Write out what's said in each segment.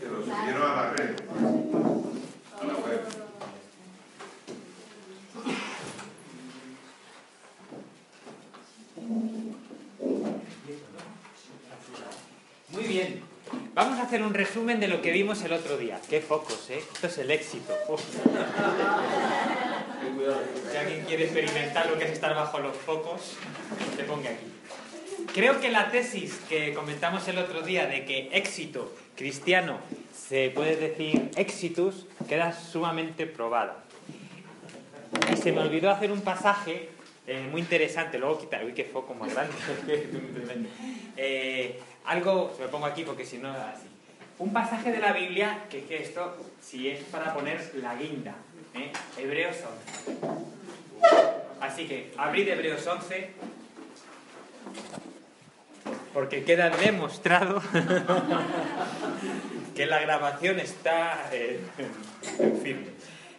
Que lo subieron a la red, a la web. Muy bien. Vamos a hacer un resumen de lo que vimos el otro día. Qué focos, ¿eh? Esto es el éxito. Uf. Si alguien quiere experimentar lo que es estar bajo los focos, te ponga aquí. Creo que la tesis que comentamos el otro día de que éxito cristiano se puede decir exitus queda sumamente probada. Y se me olvidó hacer un pasaje eh, muy interesante. Luego quitar, uy, qué foco más grande. Eh, algo, se lo pongo aquí porque si no, así. Un pasaje de la Biblia, que, que esto, si es para poner la guinda, ¿eh? Hebreos 11. Así que abrid Hebreos 11, porque queda demostrado que la grabación está eh, firme.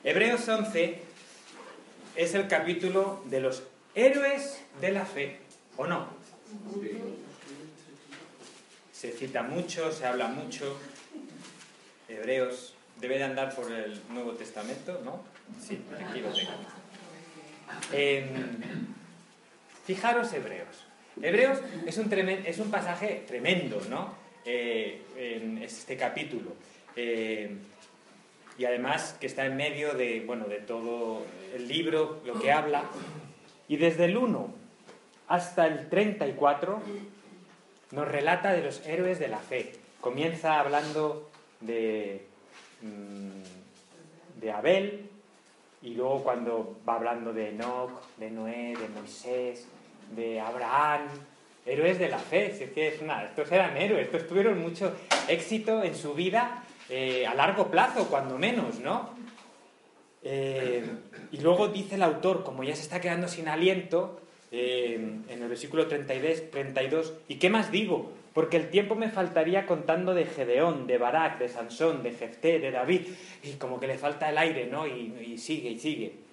Hebreos 11 es el capítulo de los héroes de la fe, ¿o no? Se cita mucho, se habla mucho. Hebreos debe de andar por el Nuevo Testamento, ¿no? Sí, aquí lo tengo. Fijaros Hebreos. Hebreos es un, es un pasaje tremendo, ¿no? Eh, en este capítulo. Eh, y además que está en medio de, bueno, de todo el libro, lo que habla. Y desde el 1 hasta el 34 nos relata de los héroes de la fe. Comienza hablando de, mm, de Abel y luego cuando va hablando de Enoch, de Noé, de Moisés, de Abraham, héroes de la fe. Si es que estos eran héroes, estos tuvieron mucho éxito en su vida eh, a largo plazo, cuando menos, ¿no? Eh, y luego dice el autor, como ya se está quedando sin aliento, eh, en el versículo 32, 32, ¿y qué más digo? Porque el tiempo me faltaría contando de Gedeón, de Barak, de Sansón, de Jefté, de David, y como que le falta el aire, ¿no? Y sigue y sigue.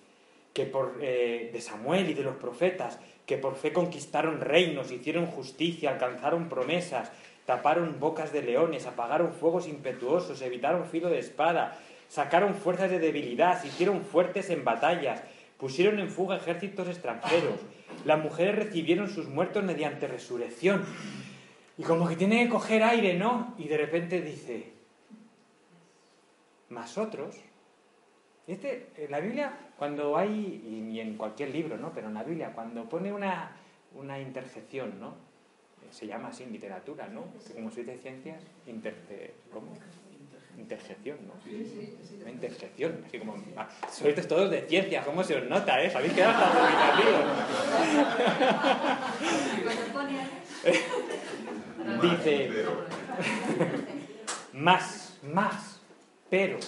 Que por, eh, de Samuel y de los profetas, que por fe conquistaron reinos, hicieron justicia, alcanzaron promesas, taparon bocas de leones, apagaron fuegos impetuosos, evitaron filo de espada, sacaron fuerzas de debilidad, hicieron fuertes en batallas, pusieron en fuga ejércitos extranjeros. Las mujeres recibieron sus muertos mediante resurrección. Y como que tiene que coger aire, ¿no? Y de repente dice, más otros. Este, en la Biblia, cuando hay, y en cualquier libro, ¿no? Pero en la Biblia, cuando pone una, una interjección, ¿no? Eh, Se llama así en literatura, ¿no? Que como se dice ciencias, interce, ¿cómo? Interjección, ¿no? Una interjección, así como... Ah, sois todos de ciencias, ¿cómo se os nota, eh? Habéis quedado hasta. Dice, más, más, pero,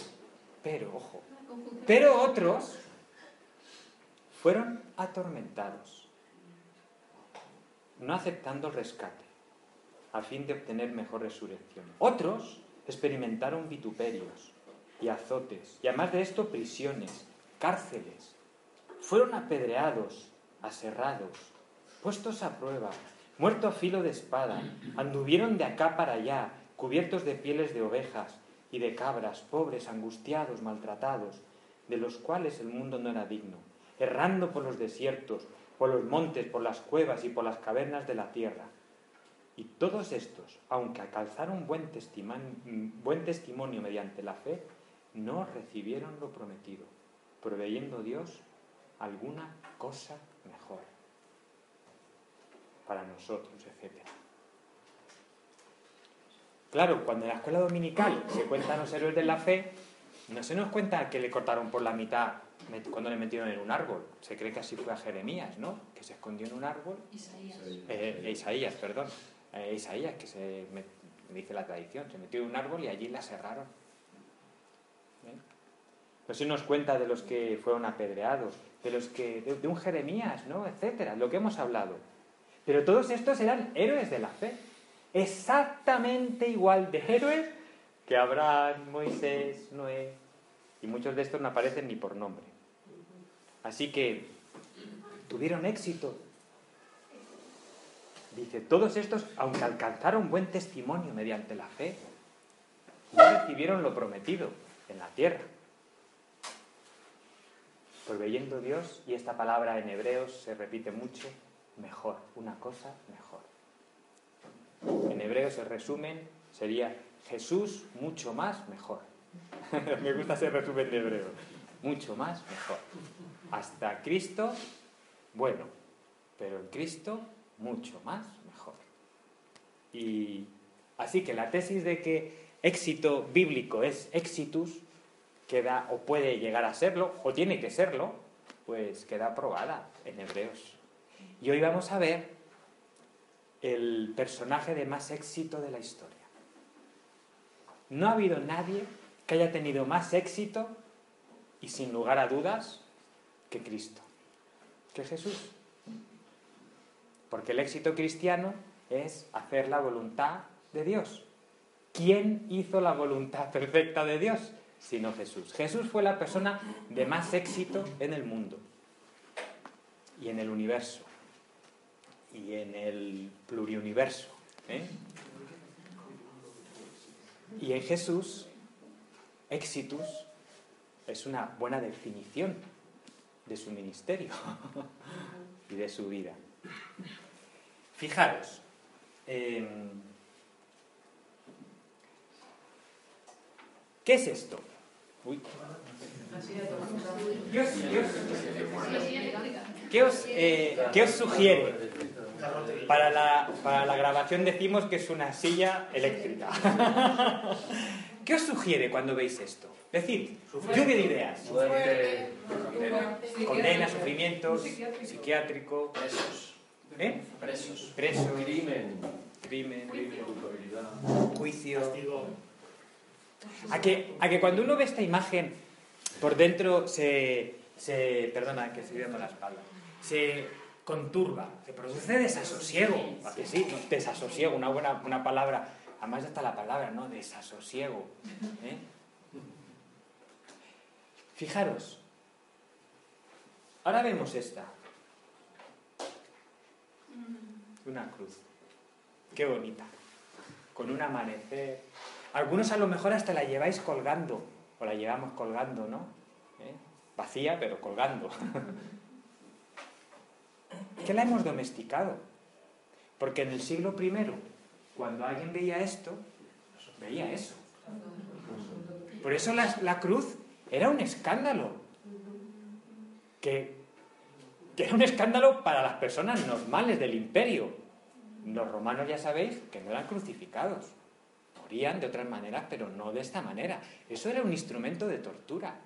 pero, ojo, pero otros fueron atormentados, no aceptando el rescate, a fin de obtener mejor resurrección. Otros experimentaron vituperios y azotes, y además de esto prisiones, cárceles. Fueron apedreados, aserrados, puestos a prueba, muertos a filo de espada, anduvieron de acá para allá, cubiertos de pieles de ovejas y de cabras, pobres, angustiados, maltratados, de los cuales el mundo no era digno, errando por los desiertos, por los montes, por las cuevas y por las cavernas de la tierra. Y todos estos, aunque alcanzaron buen testimonio, mediante la fe, no recibieron lo prometido, proveyendo Dios alguna cosa mejor para nosotros, etc. Claro, cuando en la escuela dominical se cuentan los héroes de la fe, no se nos cuenta que le cortaron por la mitad cuando le metieron en un árbol. Se cree que así fue a Jeremías, ¿no? Que se escondió en un árbol. Isaías. Eh, eh, Isaías, perdón. Eh, Isaías, que se me, dice la tradición, se metió en un árbol y allí la cerraron. ¿Eh? No se nos cuenta de los que fueron apedreados, de los que. de, de un Jeremías, ¿no? etcétera, lo que hemos hablado. Pero todos estos eran héroes de la fe. Exactamente igual de héroes que Abraham, Moisés, Noé. Y muchos de estos no aparecen ni por nombre. Así que tuvieron éxito. Dice, todos estos, aunque alcanzaron buen testimonio mediante la fe, recibieron lo prometido en la tierra. Proveyendo Dios, y esta palabra en hebreos se repite mucho, mejor, una cosa mejor. En hebreos el resumen sería Jesús mucho más mejor. Me gusta ese resumen de hebreo. Mucho más mejor. Hasta Cristo, bueno, pero en Cristo mucho más mejor. Y así que la tesis de que éxito bíblico es exitus queda o puede llegar a serlo o tiene que serlo, pues queda aprobada en Hebreos. Y hoy vamos a ver el personaje de más éxito de la historia. No ha habido nadie que haya tenido más éxito y sin lugar a dudas que Cristo, que Jesús. Porque el éxito cristiano es hacer la voluntad de Dios. ¿Quién hizo la voluntad perfecta de Dios? Sino Jesús. Jesús fue la persona de más éxito en el mundo y en el universo y en el pluriuniverso. ¿eh? Y en Jesús, éxitus es una buena definición de su ministerio y de su vida. Fijaros, em, ¿qué es esto? ¿Qué os, eh, ¿Qué os sugiere? Para la, para la grabación decimos que es una silla eléctrica. ¿Qué os sugiere cuando veis esto? Decid, lluvia de ideas. Condena, sufrimientos, psiquiátrico. Presos. ¿Eh? Presos. Presos. Crimen. Crimen. Culpabilidad. Juicio. A que, a que cuando uno ve esta imagen, por dentro se. se perdona, que estoy dando la espalda. Se conturba, se produce desasosiego. ¿A que sí? Desasosiego, una buena una palabra. Además está la palabra, ¿no? Desasosiego. ¿eh? Fijaros. Ahora vemos esta. Una cruz. Qué bonita. Con un amanecer. Algunos a lo mejor hasta la lleváis colgando. O la llevamos colgando, ¿no? ¿Eh? Vacía, pero colgando. ¿Qué la hemos domesticado? Porque en el siglo I, cuando alguien veía esto, veía eso. Por eso la, la cruz era un escándalo. Que, que, era un escándalo para las personas normales del imperio. Los romanos ya sabéis que no eran crucificados. Morían de otras maneras, pero no de esta manera. Eso era un instrumento de tortura.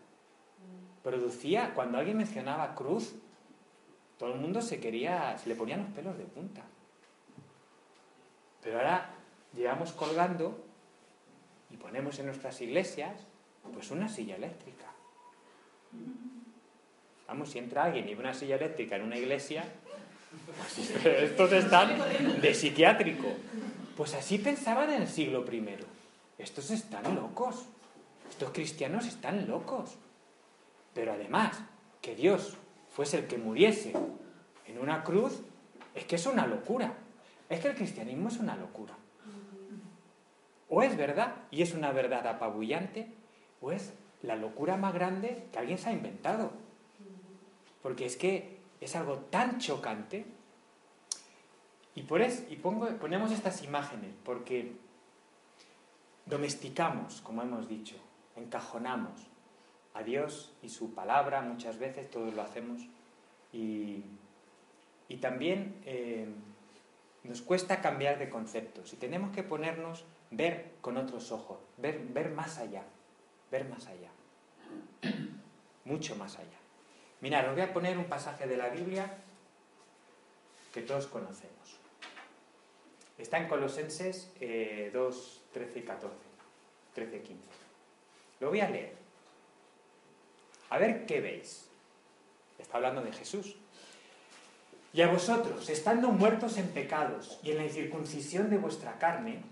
Producía, cuando alguien mencionaba cruz, todo el mundo se quería, se le ponían los pelos de punta. Pero ahora llevamos colgando y ponemos en nuestras iglesias pues una silla eléctrica. Vamos, si entra alguien y ve una silla eléctrica en una iglesia, pues estos están de psiquiátrico. Pues así pensaban en el siglo I. Estos están locos. Estos cristianos están locos. Pero además, que Dios fuese el que muriese en una cruz, es que es una locura. Es que el cristianismo es una locura. O es verdad, y es una verdad apabullante, o es la locura más grande que alguien se ha inventado. Porque es que es algo tan chocante. Y, por eso, y pongo, ponemos estas imágenes porque domesticamos, como hemos dicho, encajonamos a Dios y su palabra muchas veces, todos lo hacemos, y, y también eh, nos cuesta cambiar de conceptos y tenemos que ponernos, ver con otros ojos, ver, ver más allá, ver más allá, mucho más allá. Mirad, os voy a poner un pasaje de la Biblia que todos conocemos. Está en Colosenses 2, 13 y 14, 13 y 15. Lo voy a leer. A ver qué veis. Está hablando de Jesús. Y a vosotros, estando muertos en pecados y en la incircuncisión de vuestra carne,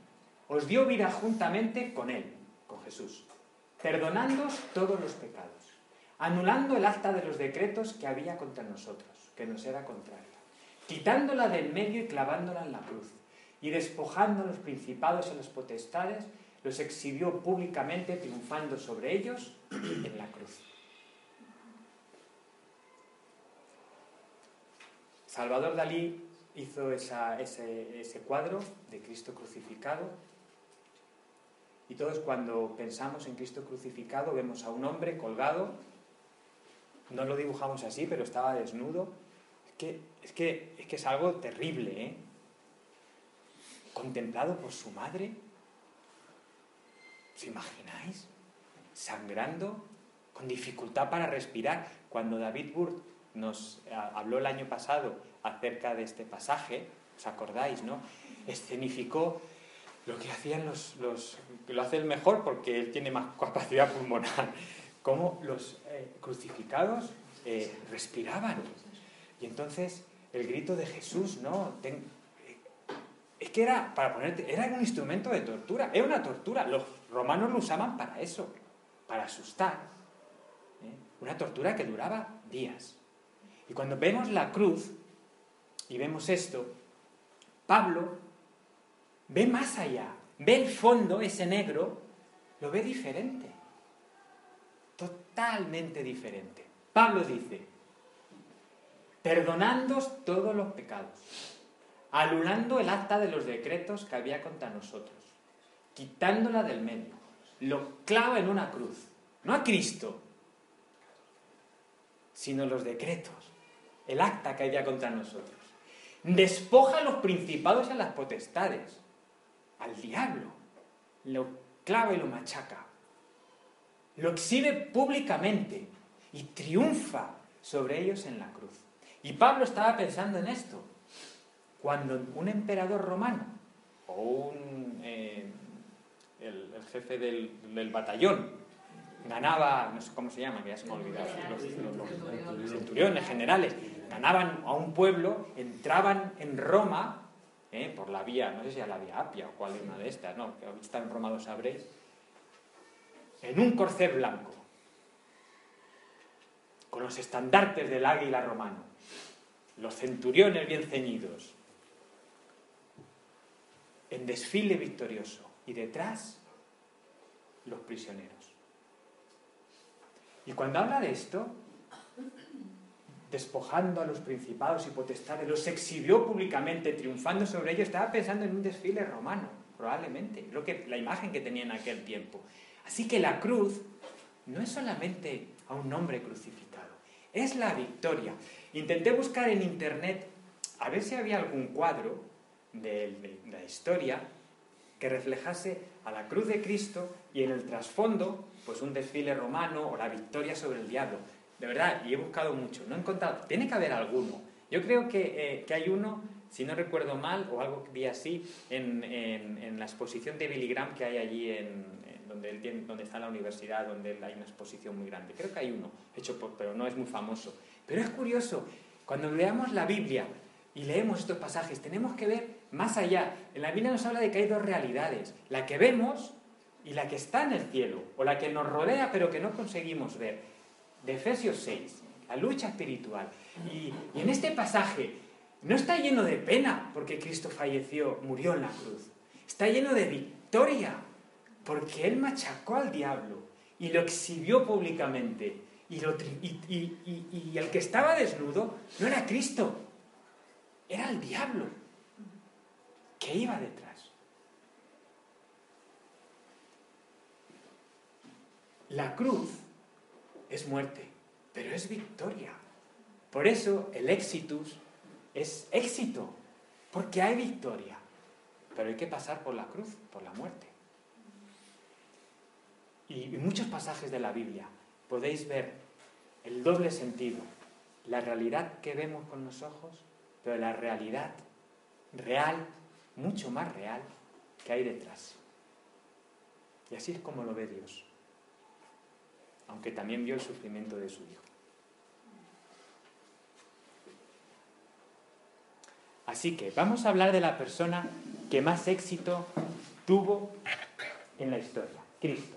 os dio vida juntamente con Él, con Jesús, perdonándoos todos los pecados, anulando el acta de los decretos que había contra nosotros, que nos era contraria, quitándola del medio y clavándola en la cruz, y despojando los principados y las potestades, los exhibió públicamente triunfando sobre ellos en la cruz. Salvador Dalí hizo ese, cuadro de Cristo crucificado y todos cuando pensamos en Cristo crucificado vemos a un hombre colgado, no lo dibujamos así, pero estaba desnudo. Es que es, que, es, que es algo terrible, ¿eh? Contemplado por su madre. ¿Os imagináis? Sangrando, con dificultad para respirar. Cuando David Burt nos habló el año pasado acerca de este pasaje, ¿os acordáis, no? Escenificó lo que hacían los, los lo hace el mejor porque él tiene más capacidad pulmonar, cómo los eh, crucificados eh, respiraban. Y entonces el grito de Jesús, ¿no? Eh, es que era, para ponerte, era un instrumento de tortura, era una tortura. Los romanos lo usaban para eso, para asustar. Una tortura que duraba días. Y cuando vemos la cruz y vemos esto, Pablo ve más allá, ve el fondo, ese negro, lo ve diferente, totalmente diferente. Pablo dice, perdonándos todos los pecados, alunando el acta de los decretos que había contra nosotros, quitándola del medio, lo clava en una cruz, no a Cristo, sino los decretos, el acta que había contra nosotros. Despoja a los principados y a las potestades. Al diablo, lo clava y lo machaca, lo exhibe públicamente y triunfa sobre ellos en la cruz. Y Pablo estaba pensando en esto, cuando un emperador romano o un, eh, el, jefe del, batallón ganaba, no sé cómo se llama, que ya se me ha olvidado, los centuriones generales, ganaban a un pueblo, entraban en Roma ¿eh? por la vía, no sé si a la vía Apia o cuál es una de estas, no, que está en Roma lo sabréis, en un corcel blanco, con los estandartes del águila romano, los centuriones bien ceñidos, en desfile victorioso, y detrás los prisioneros. Y cuando habla de esto, despojando a los principados y potestades, los exhibió públicamente, triunfando sobre ellos, estaba pensando en un desfile romano, probablemente, lo que, la imagen que tenía en aquel tiempo. Así que la cruz no es solamente a un hombre crucificado, es la victoria. Intenté buscar en internet a ver si había algún cuadro de, de la historia que reflejase a la cruz de Cristo y en el trasfondo, pues un desfile romano o la victoria sobre el diablo de verdad, y he buscado mucho, no he encontrado, tiene que haber alguno. Yo creo que, eh, hay uno, si no recuerdo mal, o algo que vi así, en, en, la exposición de Billy Graham que hay allí en, donde, él tiene, donde está la universidad, donde hay una exposición muy grande. Creo que hay uno, hecho por, pero no es muy famoso. Pero es curioso, cuando leamos la Biblia y leemos estos pasajes, tenemos que ver más allá. En la Biblia nos habla de que hay dos realidades, la que vemos y la que está en el cielo, o la que nos rodea pero que no conseguimos ver de Efesios 6, la lucha espiritual. Y, en este pasaje no está lleno de pena porque Cristo falleció, murió en la cruz. Está lleno de victoria porque Él machacó al diablo y lo exhibió públicamente. Y, y, y el que estaba desnudo no era Cristo, era el diablo que iba detrás. La cruz es muerte, pero es victoria. Por eso el exitus es éxito, porque hay victoria. Pero hay que pasar por la cruz, por la muerte. Y en muchos pasajes de la Biblia podéis ver el doble sentido, la realidad que vemos con los ojos, pero la realidad real, mucho más real, que hay detrás. Y así es como lo ve Dios aunque también vio el sufrimiento de su hijo. Así que vamos a hablar de la persona que más éxito tuvo en la historia, Cristo.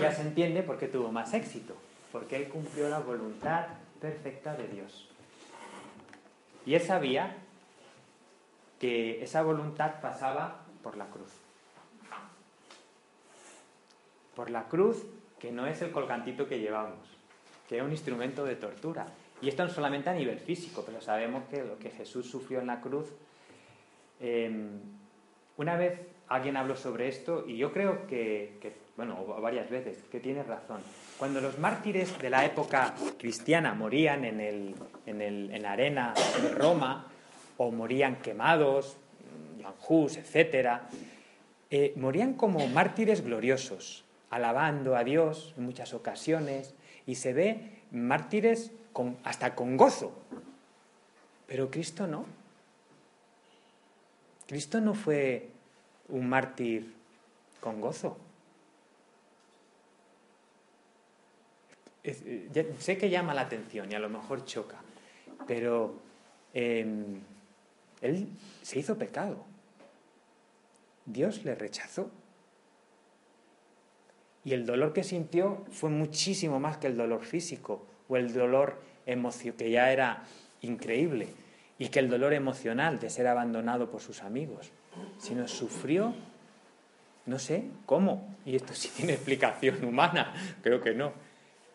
ya se entiende por qué tuvo más éxito, porque él cumplió la voluntad perfecta de Dios. Y él sabía que esa voluntad pasaba por la cruz. por la cruz, que no es el colgantito que llevamos, que es un instrumento de tortura. Y esto no solamente a nivel físico, pero sabemos que lo que Jesús sufrió en la cruz. Em, una vez alguien habló sobre esto y yo creo que, que, bueno, varias veces, que tiene razón. Cuando los mártires de la época cristiana morían en, el, en, el, en la arena de Roma o morían quemados, Hus, etc., eh, morían como mártires gloriosos, alabando a Dios en muchas ocasiones, y se ve mártires hasta con gozo. Pero Cristo no. Cristo no fue un mártir con gozo. Eh, sé que llama la atención y a lo mejor choca, pero em, él se hizo pecado. Dios le rechazó. Y el dolor que sintió fue muchísimo más que el dolor físico o el dolor emocional, que ya era increíble, y que el dolor emocional de ser abandonado por sus amigos, sino sufrió, no sé cómo, y esto sí tiene explicación humana, creo que no,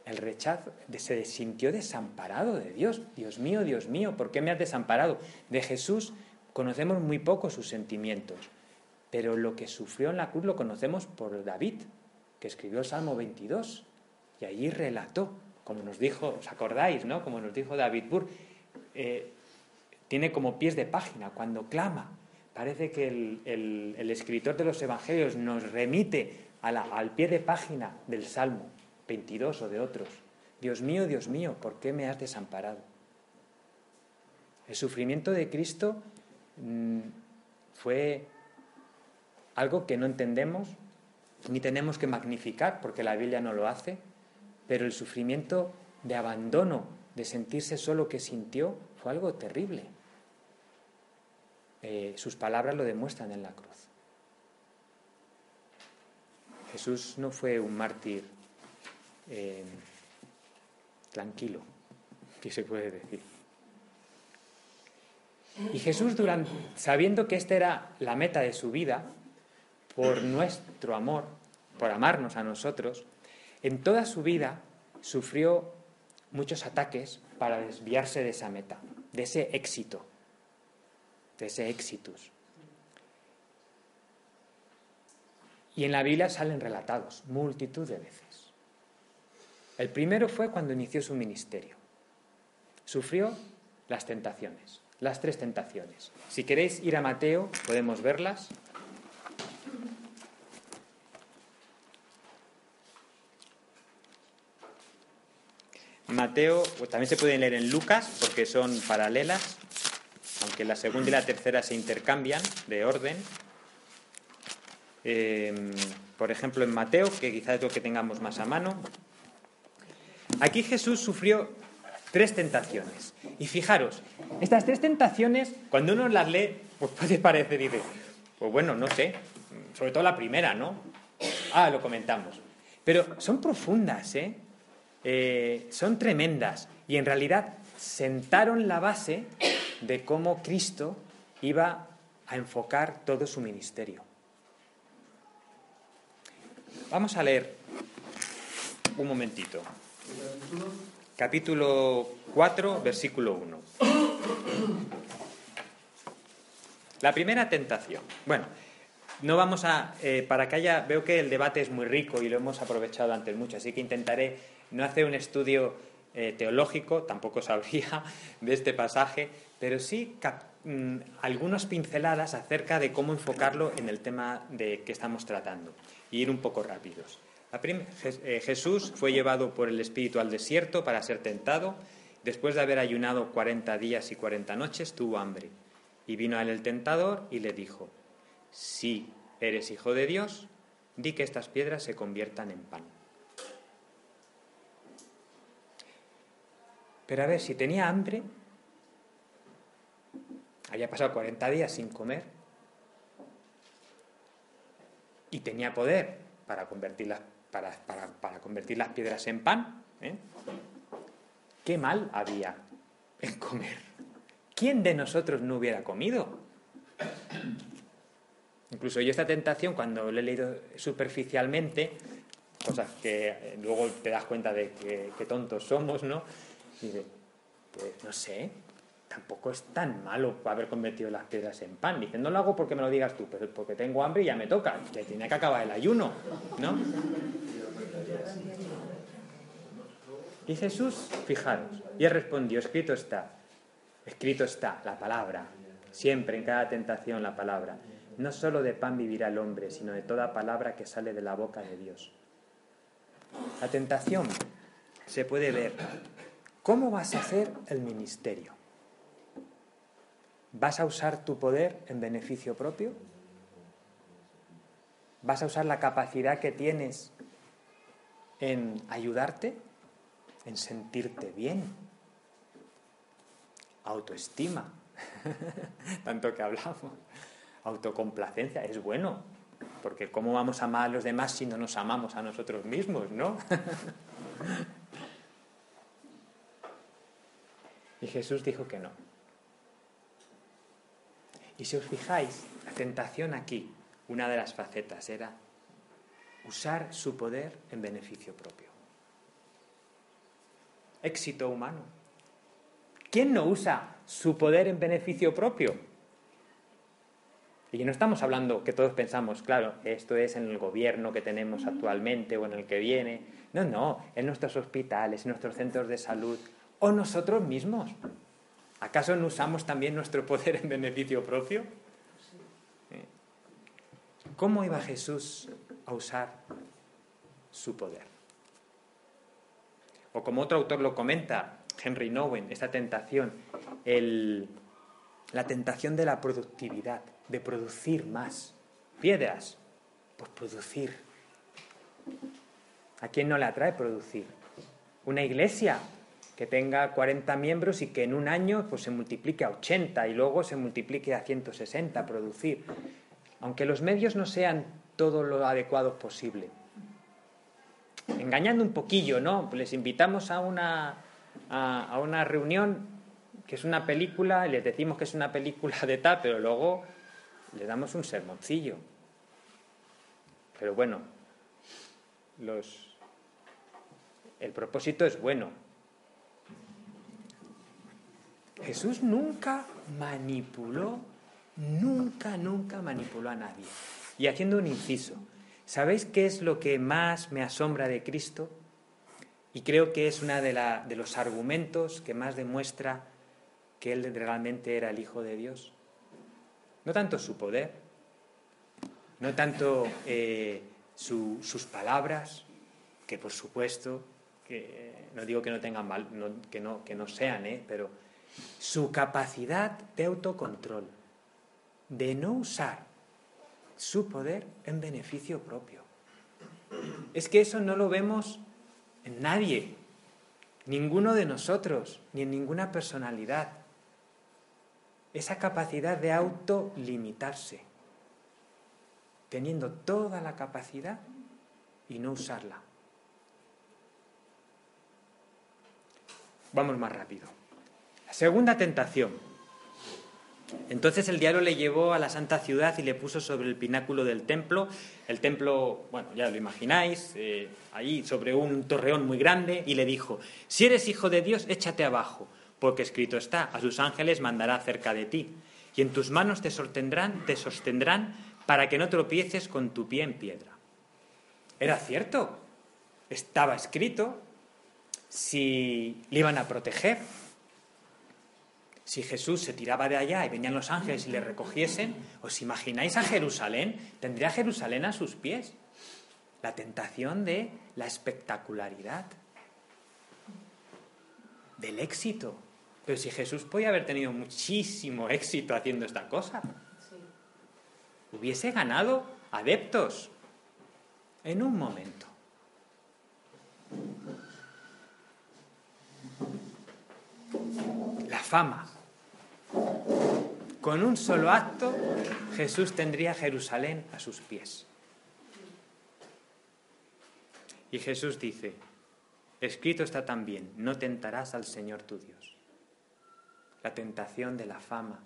el rechazo, se sintió desamparado de Dios. Dios mío, Dios mío, ¿por qué me has desamparado? De Jesús conocemos muy poco sus sentimientos, pero lo que sufrió en la cruz lo conocemos por David, que escribió el Salmo 22, y allí relató, como nos dijo, ¿os acordáis, no? Como nos dijo David Burr, eh, tiene como pies de página cuando clama. Parece que el, escritor de los Evangelios nos remite al pie de página del Salmo 22 o de otros. Dios mío, Dios mío, ¿por qué me has desamparado? El sufrimiento de Cristo mm, fue algo que no entendemos ni tenemos que magnificar porque la Biblia no lo hace, pero el sufrimiento de abandono, de sentirse solo que sintió, fue algo terrible. Eh, sus palabras lo demuestran en la cruz. Jesús no fue un mártir eh, tranquilo, que se puede decir. Y Jesús, sabiendo que esta era la meta de su vida, por nuestro amor, por amarnos a nosotros, en toda su vida sufrió muchos ataques para desviarse de esa meta, de ese éxito, de ese éxitus. Y en la Biblia salen relatados multitud de veces. El primero fue cuando inició su ministerio. Sufrió las tentaciones, las tres tentaciones. Si queréis ir a Mateo, podemos verlas. Mateo, también se pueden leer en Lucas porque son paralelas, aunque la segunda y la tercera se intercambian de orden. Eh, por ejemplo, en Mateo, que quizás es lo que tengamos más a mano, Aquí Jesús sufrió tres tentaciones. Y fijaros, estas tres tentaciones, cuando uno las lee, pues puede parecer, dice, pues bueno, no sé, sobre todo la primera, ¿no? Ah, lo comentamos. Pero son profundas, ¿eh? Eh son tremendas y en realidad sentaron la base de cómo Cristo iba a enfocar todo su ministerio. Vamos a leer un momentito. Capítulo 4, versículo 1. La primera tentación. Bueno, no vamos a, eh, para que haya, veo que el debate es muy rico y lo hemos aprovechado antes mucho, así que intentaré no hacer un estudio eh, teológico, tampoco sabría de este pasaje, pero sí mm, algunas pinceladas acerca de cómo enfocarlo en el tema de que estamos tratando y ir un poco rápidos. Eh, Jesús fue llevado por el Espíritu al desierto para ser tentado. Después de haber ayunado cuarenta días y cuarenta noches, tuvo hambre. Y vino a él el tentador y le dijo, si eres hijo de Dios, di que estas piedras se conviertan en pan. Pero a ver, si tenía hambre, había pasado 40 días sin comer y tenía poder para convertir las para, convertir las piedras en pan. ¿eh? ¿Qué mal había en comer? ¿Quién de nosotros no hubiera comido? Incluso yo esta tentación, cuando lo he leído superficialmente, cosas que eh, luego te das cuenta de que, tontos somos, ¿no? Dice, pues no sé, tampoco es tan malo haber convertido las piedras en pan. Dice, no lo hago porque me lo digas tú, pero porque tengo hambre y ya me toca, que tiene que acabar el ayuno, ¿no? Y Jesús, fijaros, y él respondió, escrito está, escrito está, la palabra, siempre en cada tentación la palabra. No solo de pan vivirá el hombre, sino de toda palabra que sale de la boca de Dios. La tentación se puede ver. ¿Cómo vas a hacer el ministerio? ¿Vas a usar tu poder en beneficio propio? ¿Vas a usar la capacidad que tienes en ayudarte? ¿En sentirte bien? Autoestima, tanto que hablamos. Autocomplacencia, es bueno, porque ¿cómo vamos a amar a los demás si no nos amamos a nosotros mismos, no? y Jesús dijo que no. Y si os fijáis, la tentación aquí, una de las facetas era usar su poder en beneficio propio. Éxito humano. ¿Quién no usa su poder en beneficio propio? Y no estamos hablando que todos pensamos, claro, esto es en el gobierno que tenemos actualmente o en el que viene. No, no, en nuestros hospitales, en nuestros centros de salud o nosotros mismos. ¿Acaso no usamos también nuestro poder en beneficio propio? ¿Cómo iba Jesús a usar su poder? O como otro autor lo comenta, Henry Nowen, esta tentación, la tentación de la productividad, de producir más. Piedras, pues producir. ¿A quién no le atrae producir? Una iglesia, que tenga 40 miembros y que en un año pues, se multiplique a 80 y luego se multiplique a 160, producir. Aunque los medios no sean todo lo adecuados posible. Engañando un poquillo, ¿no? Les invitamos a una, a, una reunión que es una película les decimos que es una película de tal, pero luego le damos un sermoncillo. Pero bueno, los, el propósito es bueno, Jesús nunca manipuló, nunca, nunca manipuló a nadie. Y haciendo un inciso, ¿sabéis qué es lo que más me asombra de Cristo? Y creo que es uno de, los argumentos que más demuestra que Él realmente era el Hijo de Dios. No tanto su poder, no tanto eh, sus palabras, que por supuesto, que no digo que no tengan mal, que, no, que no sean, ¿eh? pero su capacidad de autocontrol, de no usar su poder en beneficio propio. Es que eso no lo vemos en nadie, ninguno de nosotros, ni en ninguna personalidad. Esa capacidad de autolimitarse, teniendo toda la capacidad y no usarla. Vamos más rápido. Segunda tentación. Entonces el diablo le llevó a la santa ciudad y le puso sobre el pináculo del templo. El templo, bueno, ya lo imagináis, eh, ahí sobre un torreón muy grande, y le dijo, si eres hijo de Dios, échate abajo, porque escrito está, a sus ángeles mandará cerca de ti, y en tus manos te sostendrán, te sostendrán para que no tropieces con tu pie en piedra. Era cierto, estaba escrito, si le iban a proteger, si Jesús se tiraba de allá y venían los ángeles y le recogiesen, ¿os imagináis a Jerusalén? Tendría Jerusalén a sus pies. La tentación de la espectacularidad, del éxito. Pero si Jesús podía haber tenido muchísimo éxito haciendo esta cosa, hubiese ganado adeptos en un momento. La fama, con un solo acto, Jesús tendría Jerusalén a sus pies. Y Jesús dice, escrito está también, no tentarás al Señor tu Dios. La tentación de la fama,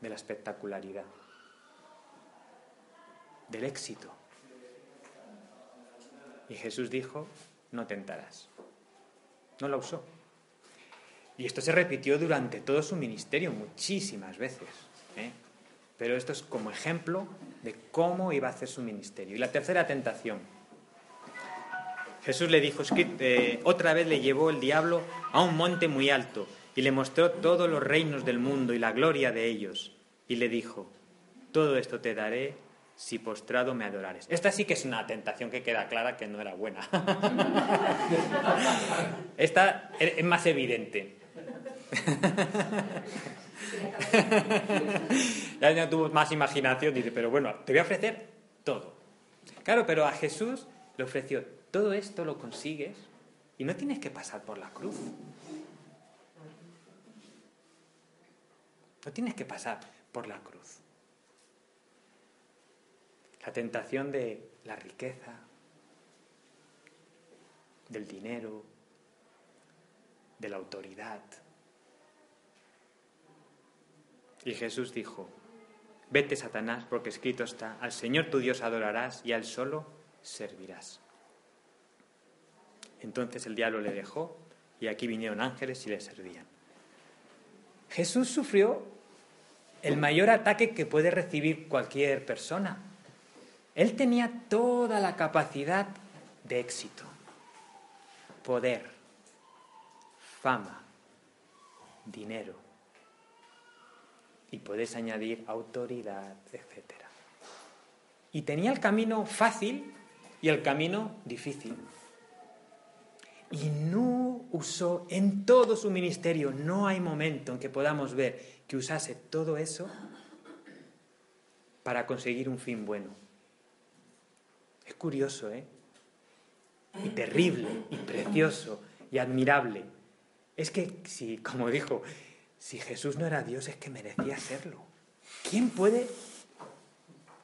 de la espectacularidad, del éxito. Y Jesús dijo, no tentarás. No la usó. Y esto se repitió durante todo su ministerio muchísimas veces. ¿eh? Pero esto es como ejemplo de cómo iba a hacer su ministerio. Y la tercera tentación. Jesús le dijo, eh, otra vez le llevó el diablo a un monte muy alto y le mostró todos los reinos del mundo y la gloria de ellos. Y le dijo, todo esto te daré si postrado me adorares. Esta sí que es una tentación que queda clara que no era buena. Esta es más evidente. Ya tuvo más imaginación, dice, pero bueno, te voy a ofrecer todo. Claro, pero a Jesús le ofreció, todo esto lo consigues y no tienes que pasar por la cruz. No tienes que pasar por la cruz. La tentación de la riqueza, del dinero, de la autoridad. Y Jesús dijo, vete Satanás, porque escrito está, al Señor tu Dios adorarás y al solo servirás. Entonces el diablo le dejó y aquí vinieron ángeles y le servían. Jesús sufrió el mayor ataque que puede recibir cualquier persona. Él tenía toda la capacidad de éxito, poder, fama, dinero. Y puedes añadir autoridad, etc. Y tenía el camino fácil y el camino difícil. Y no usó en todo su ministerio, no hay momento en que podamos ver que usase todo eso para conseguir un fin bueno. Es curioso, ¿eh? Y terrible, y precioso, y admirable. Es que, si, como dijo, si Jesús no era Dios, es que merecía serlo. ¿Quién puede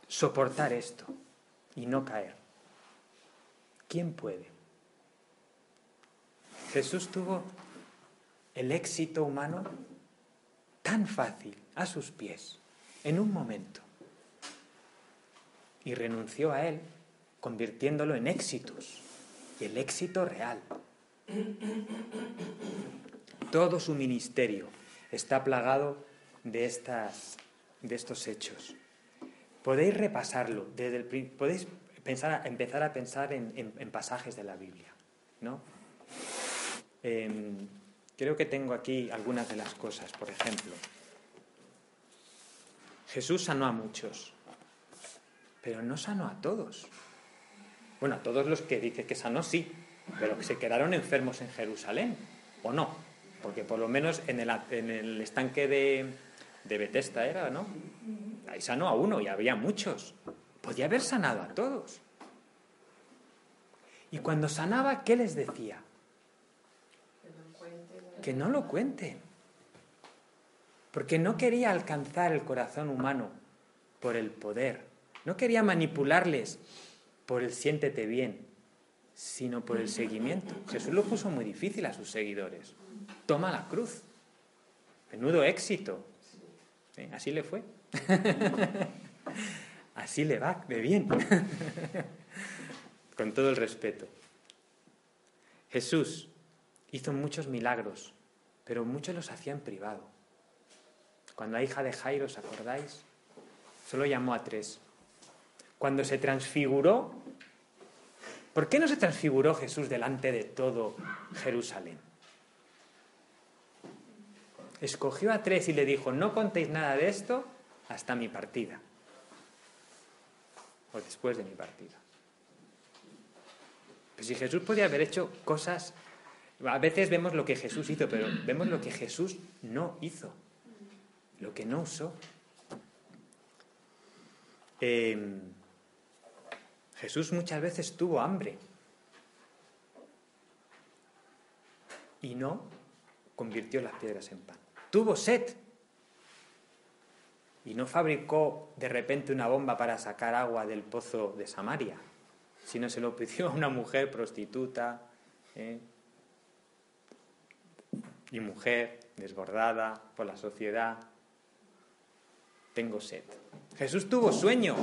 soportar esto y no caer? ¿Quién puede? Jesús tuvo el éxito humano tan fácil a sus pies, en un momento, y renunció a él, convirtiéndolo en éxitos, y el éxito real. Todo su ministerio está plagado de, estas, de estos hechos. Podéis repasarlo, desde el, podéis empezar a pensar en, en pasajes de la Biblia, ¿no? Em, creo que tengo aquí algunas de las cosas. Por ejemplo, Jesús sanó a muchos, pero no sanó a todos. Bueno, a todos los que dice que sanó sí, pero que se quedaron enfermos en Jerusalén, ¿o no? Porque por lo menos en el, estanque de, de Bethesda era, ¿no? Ahí sanó a uno y había muchos. Podía haber sanado a todos. Y cuando sanaba, ¿qué les decía? que no lo cuente. Porque no quería alcanzar el corazón humano por el poder. No quería manipularles por el siéntete bien, sino por el seguimiento. Jesús lo puso muy difícil a sus seguidores. Toma la cruz. Menudo éxito. Así le fue. Así le va, de bien. Con todo el respeto. Jesús hizo muchos milagros pero muchos los hacía en privado. Cuando la hija de Jairo, ¿os acordáis? Solo llamó a tres. Cuando se transfiguró, ¿por qué no se transfiguró Jesús delante de todo Jerusalén? Escogió a tres y le dijo, no contéis nada de esto hasta mi partida. O después de mi partida. Pues si Jesús podía haber hecho cosas a veces vemos lo que Jesús hizo, pero vemos lo que Jesús no hizo, lo que no usó. Em, Jesús muchas veces tuvo hambre y no convirtió las piedras en pan. Tuvo sed y no fabricó de repente una bomba para sacar agua del pozo de Samaria, sino se lo pidió a una mujer prostituta. ¿eh? y mujer desbordada por la sociedad. Tengo sed. Jesús tuvo sueño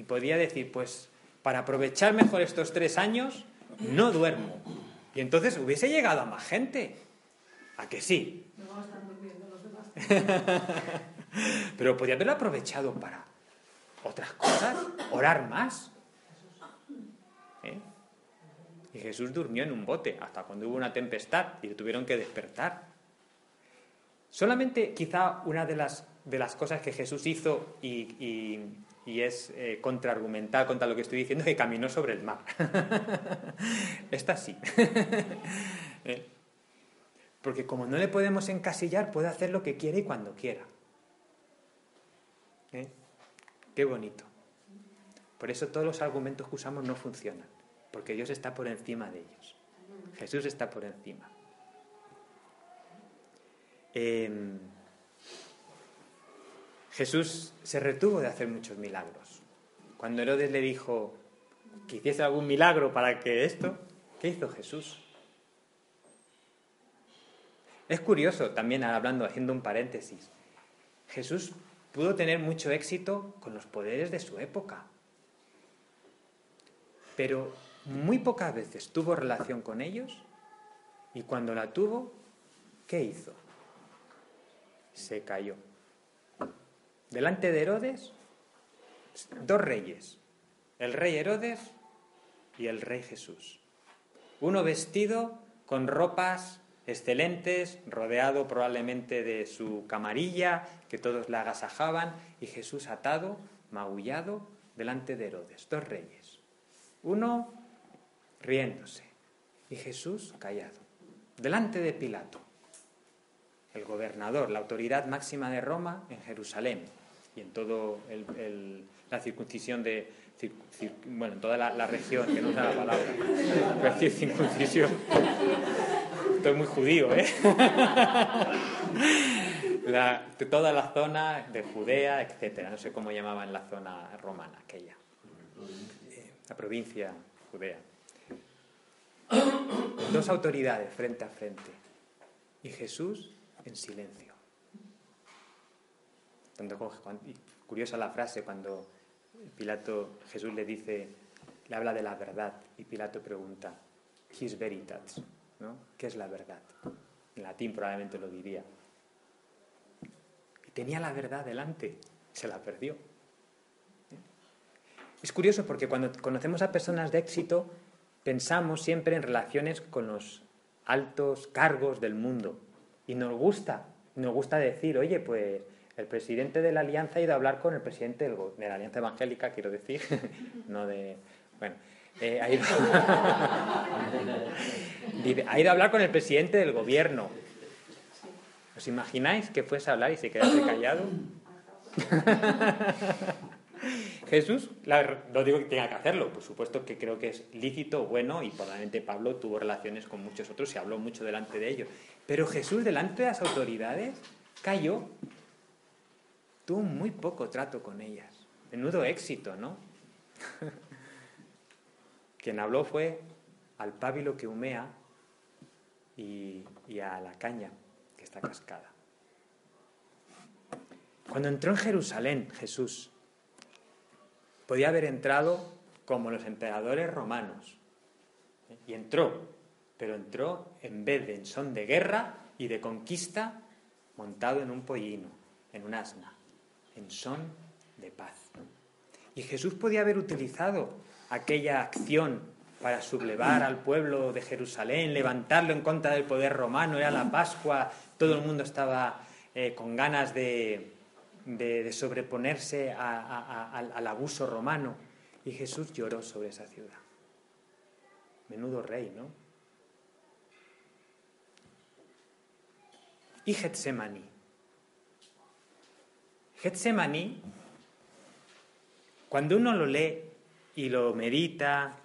y podía decir, pues para aprovechar mejor estos tres años, no duermo. Y entonces hubiese llegado a más gente. ¿A que sí? No están durmiendo los demás. Pero podía haberlo aprovechado para otras cosas, orar más. ¿Eh? Y Jesús durmió en un bote hasta cuando hubo una tempestad y le tuvieron que despertar. Solamente quizá una de las, de las cosas que Jesús hizo y, y- y es eh, contraargumental contra lo que estoy diciendo que caminó sobre el mar. Esta sí. ¿Eh? Porque como no le podemos encasillar, puede hacer lo que quiere y cuando quiera. ¿Eh? Qué bonito. Por eso todos los argumentos que usamos no funcionan, porque Dios está por encima de ellos. Jesús está por encima. Eh, Jesús se retuvo de hacer muchos milagros. Cuando Herodes le dijo que hiciese algún milagro para que esto, ¿qué hizo Jesús? Es curioso, también hablando, haciendo un paréntesis, Jesús pudo tener mucho éxito con los poderes de su época, pero muy pocas veces tuvo relación con ellos y cuando la tuvo, ¿qué hizo? Se cayó. Delante de Herodes, dos reyes, el rey Herodes y el rey Jesús. Uno vestido con ropas excelentes, rodeado probablemente de su camarilla, que todos le agasajaban, y Jesús atado, magullado, delante de Herodes. Dos reyes. Uno riéndose y Jesús callado, delante de Pilato, el gobernador, la autoridad máxima de Roma en Jerusalén y en toda la circuncisión de, cir- bueno, en toda la, región, que no usa la palabra, a decir circuncisión. Estoy muy judío, ¿eh? De toda la zona de Judea, etcétera. No sé cómo llamaban la zona romana aquella. Eh, La provincia judea. Dos autoridades frente a frente. Y Jesús en silencio. Curiosa la frase cuando Pilato, Jesús le dice, le habla de la verdad y Pilato pregunta, His veritas, ¿no? ¿Qué es la verdad? En latín probablemente lo diría. Y tenía la verdad delante, se la perdió. Es curioso porque cuando conocemos a personas de éxito, pensamos siempre en relaciones con los altos cargos del mundo. Y nos gusta, nos gusta decir, oye, pues el presidente de la alianza ha ido a hablar con el presidente del de la alianza evangélica, quiero decir, no de... Bueno, eh, ha, ido, Dice, ha ido a hablar con el presidente del gobierno. ¿Os imagináis que fuese a hablar y se quedase callado? Jesús, la- no digo que tenga que hacerlo, por supuesto que creo que es lícito, bueno, y probablemente Pablo tuvo relaciones con muchos otros y habló mucho delante de ellos. Pero Jesús, delante de las autoridades, cayó. Tuvo muy poco trato con ellas. Menudo éxito, ¿no? Quien habló fue al pábilo que humea y, y a la caña que está cascada. Cuando entró en Jerusalén Jesús, podía haber entrado como los emperadores romanos. Y entró, pero entró en vez de en son de guerra y de conquista, montado en un pollino, en un asna, son de paz. Y Jesús podía haber utilizado aquella acción para sublevar al pueblo de Jerusalén, levantarlo en contra del poder romano, era la Pascua, todo el mundo estaba eh, con ganas de, sobreponerse al abuso romano. Y Jesús lloró sobre esa ciudad. Menudo rey, ¿no? Y Getsemaní. Getsemaní, cuando uno lo lee y lo medita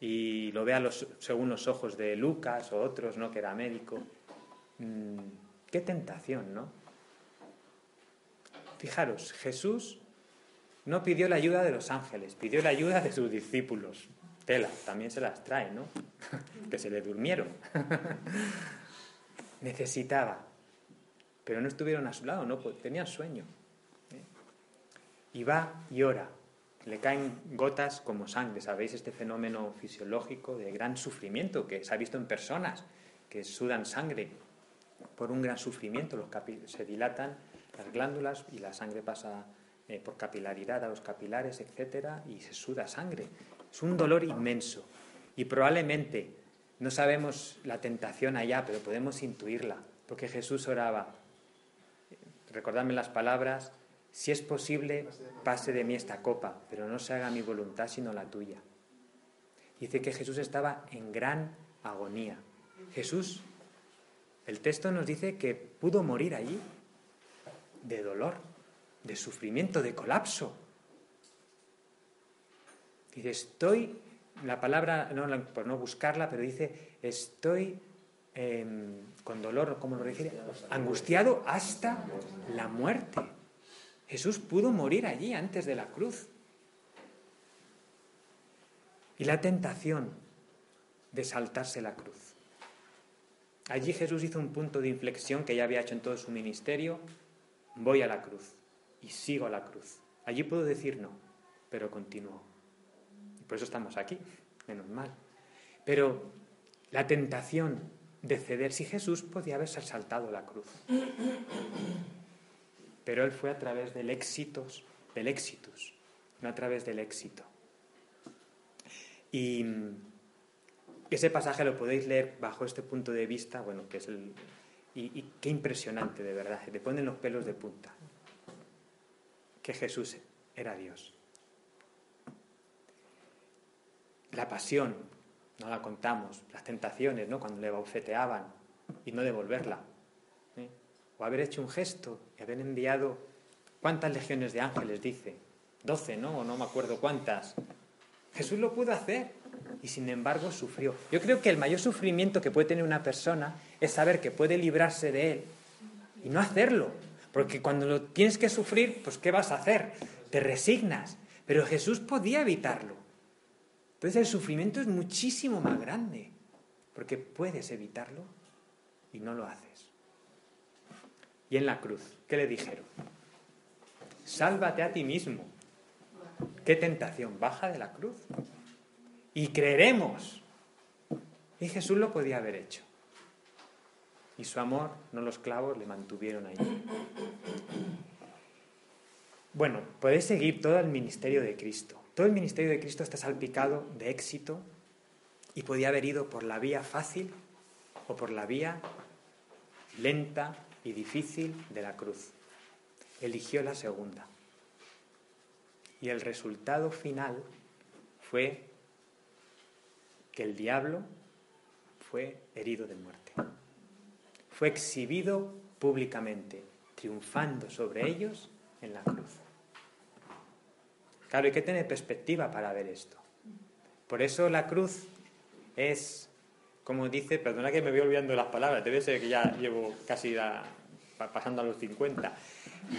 y lo ve a los- según los ojos de Lucas o otros, ¿no? Que era médico, mm, qué tentación, ¿no? Fijaros, Jesús no pidió la ayuda de los ángeles, pidió la ayuda de sus discípulos. Tela, también se las trae, ¿no? que se le durmieron. Necesitaba, pero no estuvieron a su lado, no, Pues tenían sueño. Y va y ora. le caen gotas como sangre. ¿Sabéis este fenómeno fisiológico de gran sufrimiento que se ha visto en personas que sudan sangre por un gran sufrimiento? Los se dilatan las glándulas y la sangre pasa eh, por capilaridad a los capilares, etcétera, y se suda sangre. Es un dolor inmenso. Y probablemente no sabemos la tentación allá, pero podemos intuirla, porque Jesús oraba. Recordadme las palabras, si es posible, pase de mí esta copa, pero no se haga mi voluntad sino la tuya. Dice que Jesús estaba en gran agonía. Jesús, el texto nos dice que pudo morir allí de dolor, de sufrimiento, de colapso. Dice, estoy, la palabra, no, por no buscarla, pero dice, estoy em, con dolor, ¿cómo lo refiere? Angustiado hasta la muerte. Jesús pudo morir allí antes de la cruz. Y la tentación de saltarse la cruz. Allí Jesús hizo un punto de inflexión que ya había hecho en todo su ministerio. Voy a la cruz y sigo a la cruz. Allí puedo decir no, pero continúo. Y por eso estamos aquí, menos mal. Pero la tentación de ceder, si Jesús podía haberse saltado la cruz pero él fue a través del éxitos, del éxitus, no a través del éxito. Y ese pasaje lo podéis leer bajo este punto de vista, bueno, que es el... Y, qué impresionante, de verdad, te ponen los pelos de punta, que Jesús era Dios. La pasión, no la contamos, las tentaciones, ¿no? Cuando le baufeteaban y no devolverla o haber hecho un gesto y haber enviado cuántas legiones de ángeles, dice, doce, ¿no? O no me acuerdo cuántas. Jesús lo pudo hacer y sin embargo sufrió. Yo creo que el mayor sufrimiento que puede tener una persona es saber que puede librarse de él y no hacerlo. Porque cuando lo tienes que sufrir, pues ¿qué vas a hacer? Te resignas. Pero Jesús podía evitarlo. Entonces el sufrimiento es muchísimo más grande, porque puedes evitarlo y no lo haces y en la cruz. ¿Qué le dijeron? Sálvate a ti mismo. Qué tentación, baja de la cruz. Y creeremos. Y Jesús lo podía haber hecho. Y su amor, no los clavos, le mantuvieron ahí. Bueno, podéis seguir todo el ministerio de Cristo. Todo el ministerio de Cristo está salpicado de éxito y podía haber ido por la vía fácil o por la vía lenta, y difícil de la cruz. Eligió la segunda. Y el resultado final fue que el diablo fue herido de muerte. Fue exhibido públicamente, triunfando sobre ellos en la cruz. Claro, hay que tener perspectiva para ver esto. Por eso la cruz es como dice, perdona que me voy olvidando las palabras, debe ser que ya llevo casi pasando a los 50,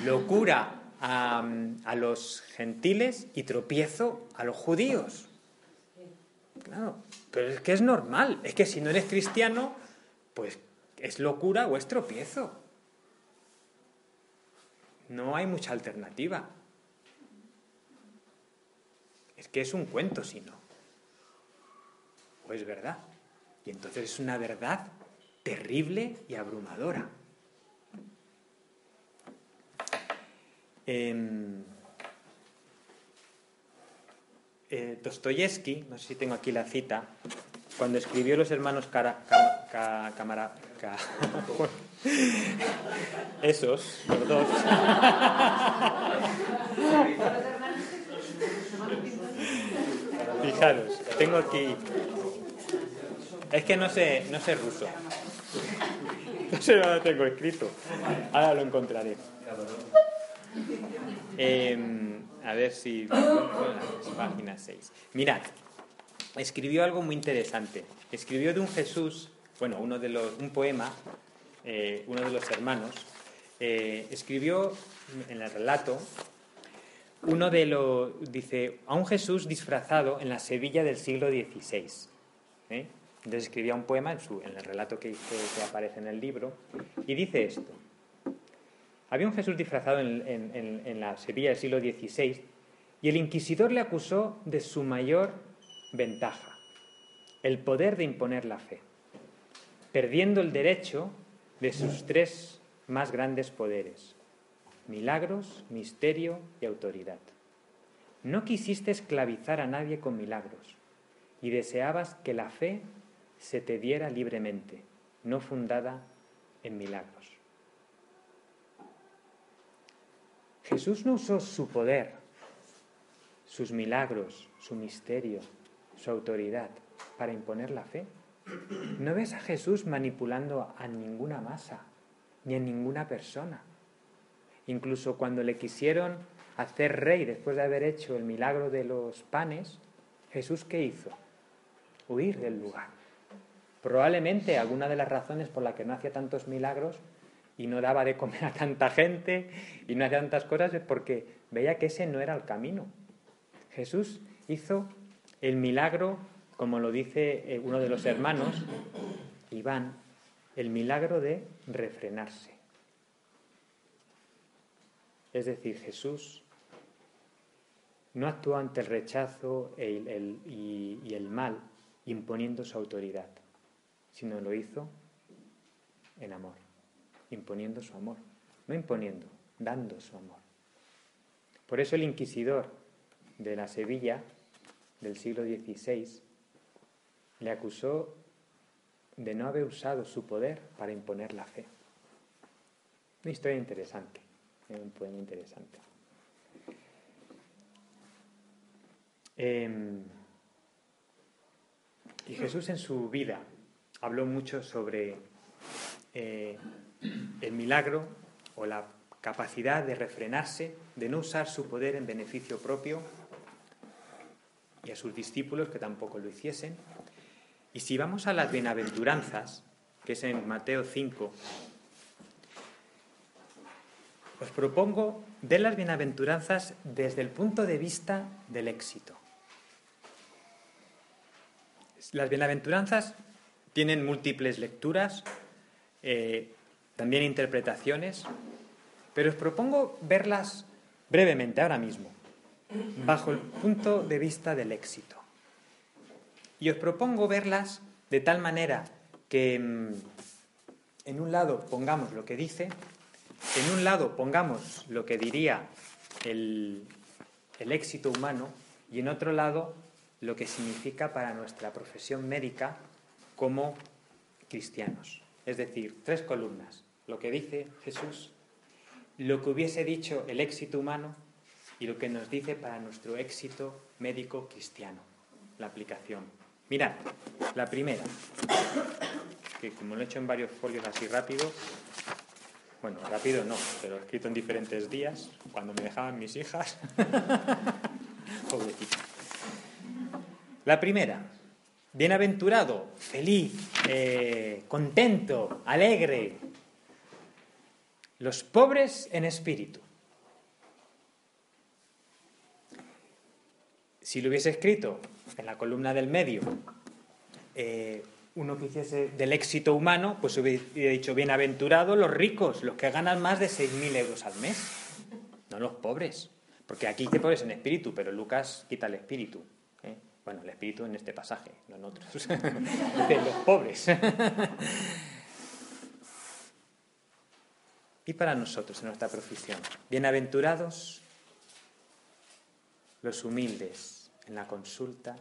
locura a, los gentiles y tropiezo a los judíos. Claro, pero es que es normal, es que si no eres cristiano, pues es locura o es tropiezo. No hay mucha alternativa. Es que es un cuento si no. O es verdad. Y entonces es una verdad terrible y abrumadora. Eh, Dostoyevsky, no sé si tengo aquí la cita, cuando escribió Los hermanos Cara, esos, los dos. Fijaros, tengo aquí es que no sé, no sé ruso. No sé dónde tengo escrito. Ahora lo encontraré. Em, a ver si. Página 6. Mirad, escribió algo muy interesante. Escribió de un Jesús, bueno, uno de los, un poema, eh, uno de los hermanos, eh, escribió en el relato uno de los, dice, a un Jesús disfrazado en la Sevilla del siglo XVI. ¿eh? Entonces escribía un poema en, su, el relato que, aparece en el libro y dice esto. Había un Jesús disfrazado en, en, en, la Sevilla del siglo XVI Y el inquisidor le acusó de su mayor ventaja, el poder de imponer la fe, perdiendo el derecho de sus tres más grandes poderes, milagros, misterio y autoridad. No quisiste esclavizar a nadie con milagros y deseabas que la fe se te diera libremente, no fundada en milagros. Jesús no usó su poder, sus milagros, su misterio, su autoridad para imponer la fe. No ves a Jesús manipulando a ninguna masa, ni a ninguna persona. Incluso cuando le quisieron hacer rey después de haber hecho el milagro de los panes, Jesús ¿qué hizo? Huir del lugar. Probablemente alguna de las razones por las que no hacía tantos milagros y no daba de comer a tanta gente y no hacía tantas cosas es porque veía que ese no era el camino. Jesús hizo el milagro, como lo dice eh, uno de los hermanos, Iván, el milagro de refrenarse. Es decir, Jesús no actuó ante el rechazo y el mal imponiendo su autoridad, sino lo hizo en amor, imponiendo su amor, no imponiendo, dando su amor. Por eso el inquisidor de la Sevilla del siglo XVI le acusó de no haber usado su poder para imponer la fe. Una historia interesante, un poema interesante. Em, y Jesús en su vida habló mucho sobre eh, el milagro o la capacidad de refrenarse, de no usar su poder en beneficio propio y a sus discípulos que tampoco lo hiciesen. Y si vamos a las bienaventuranzas, que es en Mateo 5, os propongo ver las bienaventuranzas desde el punto de vista del éxito. Las bienaventuranzas tienen múltiples lecturas, eh, también interpretaciones, pero os propongo verlas brevemente ahora mismo, bajo el punto de vista del éxito. Y os propongo verlas de tal manera que mm, en un lado pongamos lo que dice, en un lado pongamos lo que diría el, el éxito humano y en otro lado lo que significa para nuestra profesión médica como cristianos. Es decir, tres columnas. Lo que dice Jesús, lo que hubiese dicho el éxito humano y lo que nos dice para nuestro éxito médico cristiano. La aplicación. Mirad, la primera, que como lo he hecho en varios folios así rápido, bueno, rápido no, pero escrito en diferentes días, cuando me dejaban mis hijas. Pobrecita. La primera, bienaventurado, feliz, eh, contento, alegre. Los pobres en espíritu. Si lo hubiese escrito en la columna del medio, eh, uno que hiciese del éxito humano, pues hubiera dicho, bienaventurado los ricos, los que ganan más de 6.000 euros al mes, no los pobres. Porque aquí dice pobres en espíritu, pero Lucas quita el espíritu. Bueno, el espíritu en este pasaje, no en otros. de los pobres. y para nosotros en nuestra profesión. Bienaventurados los humildes en la consulta,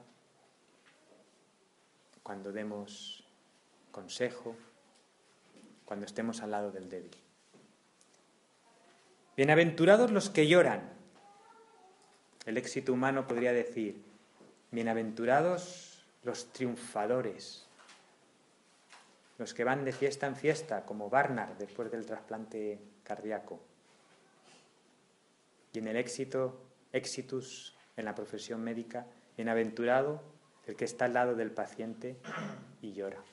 cuando demos consejo, cuando estemos al lado del débil. Bienaventurados los que lloran. El éxito humano podría decir, Bienaventurados los triunfadores, los que van de fiesta en fiesta, como Barnard después del trasplante cardíaco. Y en el éxito, éxitus en la profesión médica, bienaventurado el que está al lado del paciente y llora.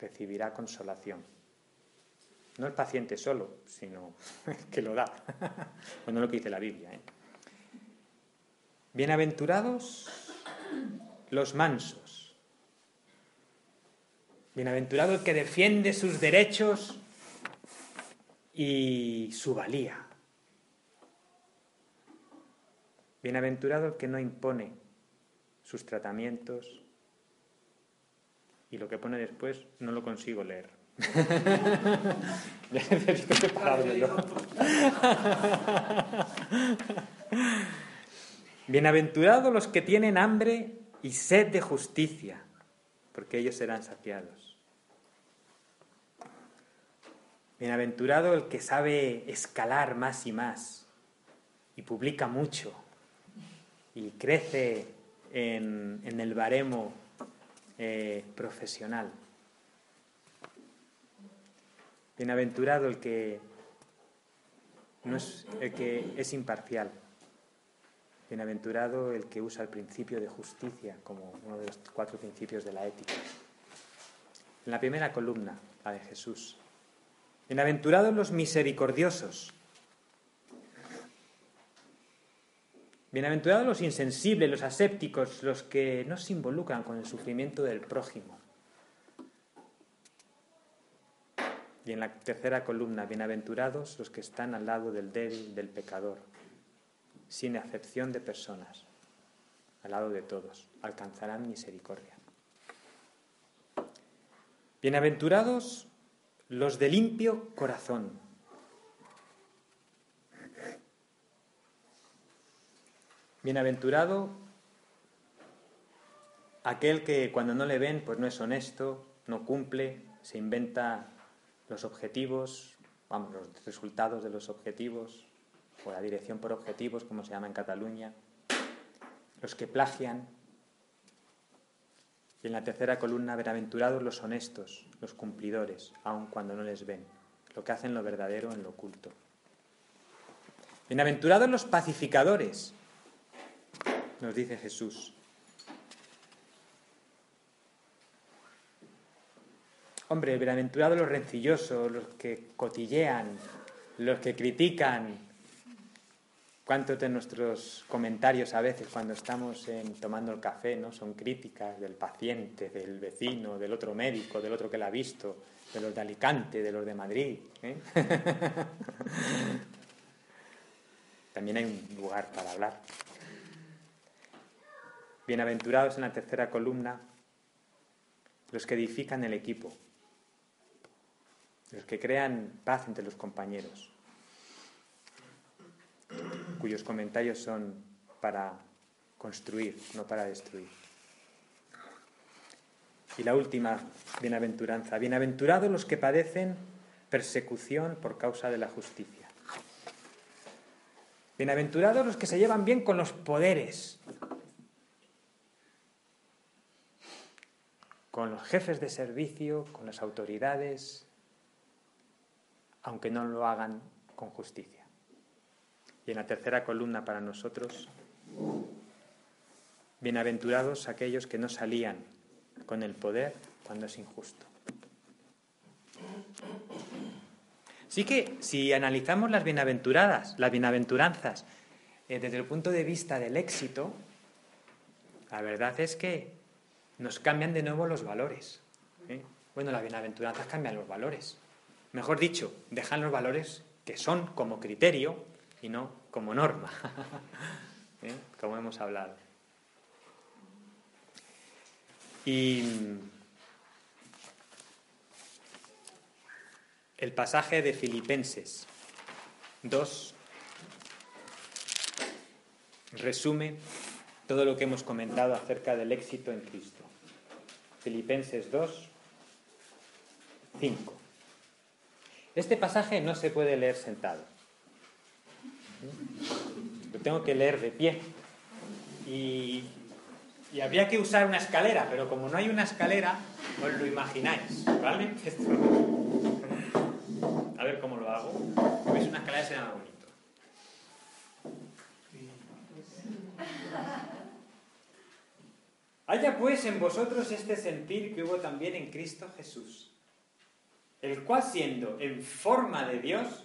Recibirá consolación. No el paciente solo, sino que lo da. bueno, lo que dice la Biblia. ¿eh? Bienaventurados los mansos. Bienaventurado el que defiende sus derechos y su valía. Bienaventurado el que no impone sus tratamientos y lo que pone después no lo consigo leer. necesito. Bienaventurados los que tienen hambre y sed de justicia, porque ellos serán saciados. Bienaventurado el que sabe escalar más y más y publica mucho y crece en, el baremo eh, profesional. Bienaventurado el que, no es, el que es imparcial. Bienaventurado el que usa el principio de justicia como uno de los cuatro principios de la ética. En la primera columna, la de Jesús. Bienaventurados los misericordiosos, Bienaventurados los insensibles, los asépticos, los que no se involucran con el sufrimiento del prójimo. Y en la tercera columna, bienaventurados los que están al lado del débil, del pecador, sin acepción de personas, al lado de todos, alcanzarán misericordia. Bienaventurados los de limpio corazón, Bienaventurado aquel que cuando no le ven, pues no es honesto, no cumple, se inventa los objetivos, vamos, los resultados de los objetivos, o la dirección por objetivos, como se llama en Cataluña, los que plagian. Y en la tercera columna, bienaventurados los honestos, los cumplidores, aun cuando no les ven, lo que hacen lo verdadero en lo oculto. Bienaventurados los pacificadores, nos dice Jesús. Hombre, bienaventurados los rencillosos, los que cotillean, los que critican. ¿Cuántos de nuestros comentarios a veces cuando estamos tomando el café no son críticas del paciente, del vecino, del otro médico, del otro que la ha visto, de los de Alicante, de los de Madrid? ¿eh? También hay un lugar para hablar. Bienaventurados en la tercera columna los que edifican el equipo, los que crean paz entre los compañeros, cuyos comentarios son para construir, no para destruir. Y la última bienaventuranza, bienaventurados los que padecen persecución por causa de la justicia. Bienaventurados los que se llevan bien con los poderes, con los jefes de servicio, con las autoridades, aunque no lo hagan con justicia. Y en la tercera columna para nosotros, bienaventurados aquellos que no salían con el poder cuando es injusto. Sí que si analizamos las bienaventuradas, las bienaventuranzas, eh, desde el punto de vista del éxito, la verdad es que nos cambian de nuevo los valores. ¿eh? Bueno, las bienaventuranzas cambian los valores. Mejor dicho, dejan los valores que son como criterio y no como norma, ¿eh? como hemos hablado. Y el pasaje de Filipenses 2 resume todo lo que hemos comentado acerca del éxito en Cristo. Filipenses 2, 5. Este pasaje no se puede leer sentado. Lo tengo que leer de pie. Y, y habría que usar una escalera, pero como no hay una escalera, os lo imagináis, ¿vale? A ver cómo lo hago. Si veis una escalera será bonito. Haya pues en vosotros este sentir que hubo también en Cristo Jesús, el cual siendo en forma de Dios,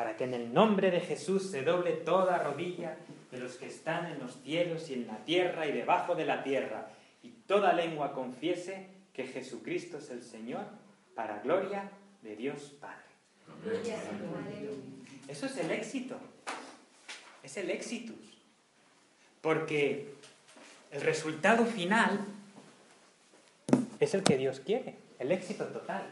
para que en el nombre de Jesús se doble toda rodilla de los que están en los cielos y en la tierra y debajo de la tierra, y toda lengua confiese que Jesucristo es el Señor, para gloria de Dios Padre. Eso es el éxito. Es el éxito. Porque el resultado final es el que Dios quiere, el éxito total.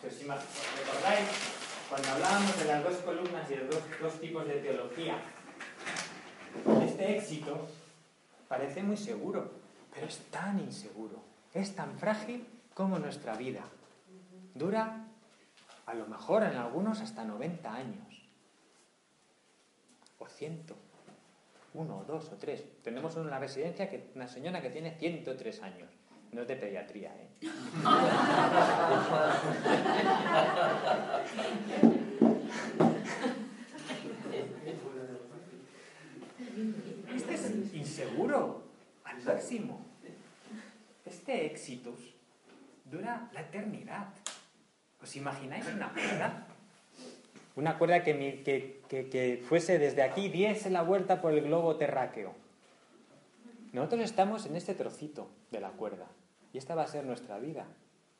Si recordáis, cuando hablábamos de las dos columnas y de los dos tipos de teología, este éxito parece muy seguro, pero es tan inseguro, es tan frágil como nuestra vida. Dura a lo mejor en algunos hasta 90 años, o 100, uno, dos o tres. Tenemos una residencia, que, una señora que tiene 103 años. No es de pediatría, ¿eh? Este es inseguro al máximo. Este éxito dura la eternidad. ¿Os imagináis una cuerda? Una cuerda que, que, que, fuese desde aquí, diese la vuelta por el globo terráqueo. Nosotros estamos en este trocito de la cuerda y esta va a ser nuestra vida.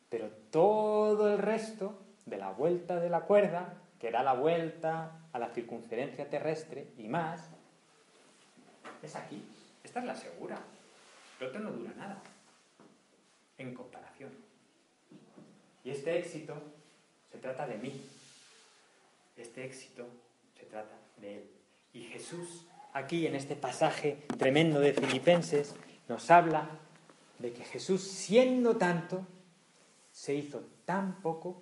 Pero todo el resto de la vuelta de la cuerda, que da la vuelta a la circunferencia terrestre y más, es aquí. Esta es la segura. El otro no dura nada, en comparación. Y este éxito se trata de mí. Este éxito se trata de Él. Y Jesús, aquí en este pasaje tremendo de Filipenses, nos habla de que Jesús, siendo tanto, se hizo tan poco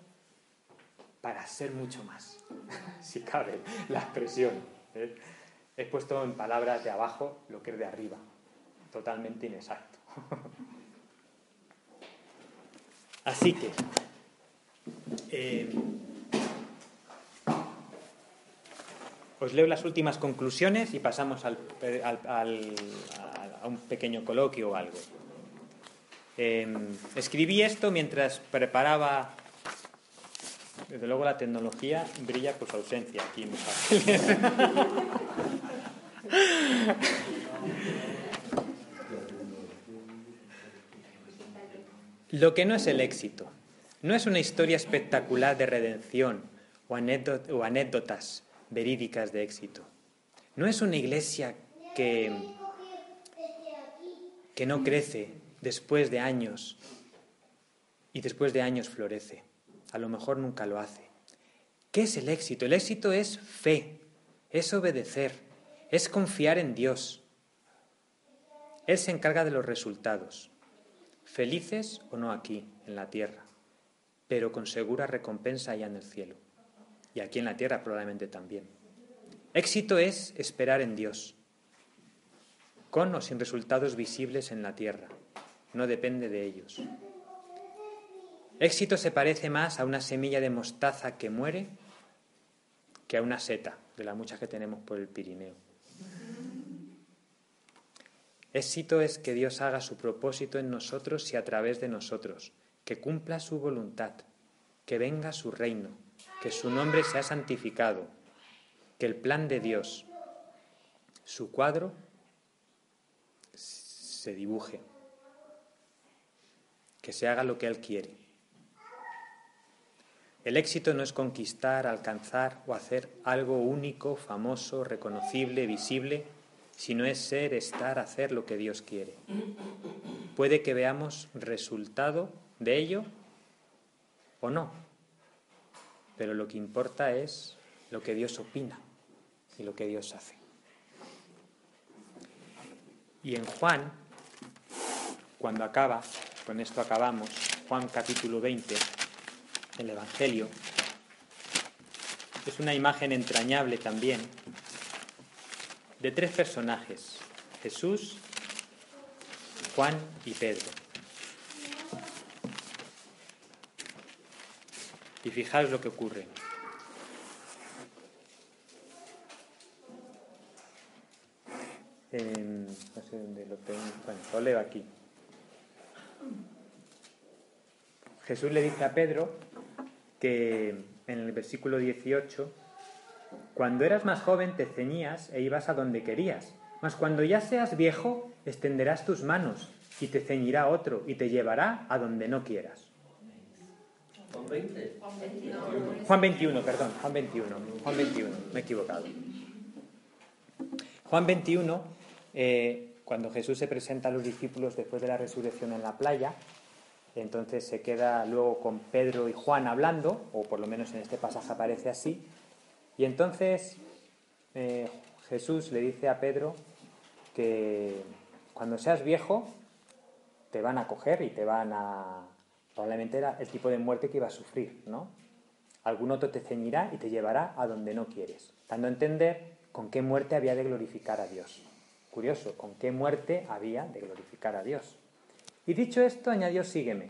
para ser mucho más, si cabe la expresión. ¿eh? He puesto en palabras de abajo lo que es de arriba, totalmente inexacto. Así que, eh, os leo las últimas conclusiones y pasamos a un pequeño coloquio o algo. Em, escribí esto mientras preparaba. Desde luego la tecnología brilla por su ausencia aquí en Lo que no es el éxito, no es una historia espectacular de redención o, anécdotas verídicas de éxito. No es una iglesia que, que no crece después de años y después de años florece. A lo mejor nunca lo hace. ¿Qué es el éxito? El éxito es fe, es obedecer, es confiar en Dios. Él se encarga de los resultados, felices o no aquí, en la tierra, pero con segura recompensa allá en el cielo. Y aquí en la tierra probablemente también. Éxito es esperar en Dios, con o sin resultados visibles en la tierra no depende de ellos. Éxito se parece más a una semilla de mostaza que muere que a una seta, de las muchas que tenemos por el Pirineo. Éxito es que Dios haga su propósito en nosotros y a través de nosotros, que cumpla su voluntad, que venga su reino, que su nombre sea santificado, que el plan de Dios, su cuadro, se dibuje que se haga lo que Él quiere. El éxito no es conquistar, alcanzar o hacer algo único, famoso, reconocible, visible, sino es ser, estar, hacer lo que Dios quiere. Puede que veamos resultado de ello o no, pero lo que importa es lo que Dios opina y lo que Dios hace. Y en Juan, cuando acaba, con esto acabamos, Juan capítulo 20, el Evangelio. Es una imagen entrañable también de tres personajes, Jesús, Juan y Pedro. Y fijaos lo que ocurre. en- no sé dónde lo tengo, bueno, lo leo aquí. Jesús le dice a Pedro que en el versículo 18, cuando eras más joven te ceñías e ibas a donde querías, mas cuando ya seas viejo extenderás tus manos y te ceñirá otro y te llevará a donde no quieras. ¿Con 20? Juan 21, perdón, Juan 21, Juan 21, me he equivocado. Juan 21, eh, cuando Jesús se presenta a los discípulos después de la resurrección en la playa, entonces se queda luego con Pedro y Juan hablando, o por lo menos en este pasaje aparece así, y entonces eh, Jesús le dice a Pedro que cuando seas viejo te van a coger y te van a... Probablemente era el tipo de muerte que iba a sufrir, ¿no? Algún otro te ceñirá y te llevará a donde no quieres, dando a entender con qué muerte había de glorificar a Dios. Curioso, con qué muerte había de glorificar a Dios. Y dicho esto, añadió, sígueme.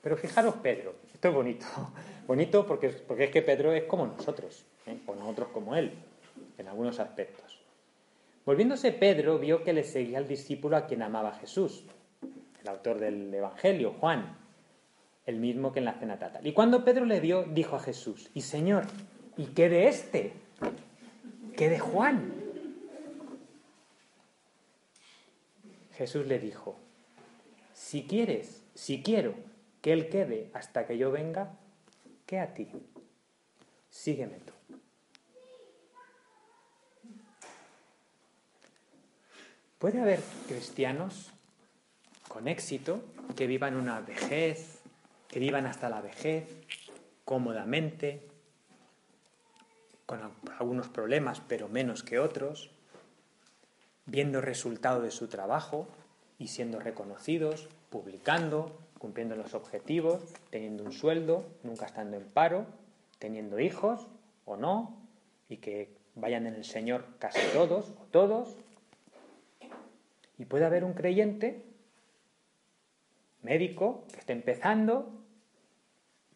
Pero fijaros, Pedro, esto es bonito. Bonito porque, porque es que Pedro es como nosotros, ¿eh? o nosotros como él, en algunos aspectos. Volviéndose Pedro, vio que le seguía el discípulo a quien amaba Jesús, el autor del Evangelio, Juan, el mismo que en la cena tatal. Y cuando Pedro le vio, dijo a Jesús, y Señor, ¿y qué de este? ¿Qué de Juan? Jesús le dijo, si quieres, si quiero que él quede hasta que yo venga, ¿qué a ti? Sígueme tú. Puede haber cristianos con éxito que vivan una vejez, que vivan hasta la vejez, cómodamente, con algunos problemas, pero menos que otros, viendo resultado de su trabajo y siendo reconocidos, publicando, cumpliendo los objetivos, teniendo un sueldo, nunca estando en paro, teniendo hijos o no, y que vayan en el Señor casi todos o todos. Y puede haber un creyente médico que esté empezando,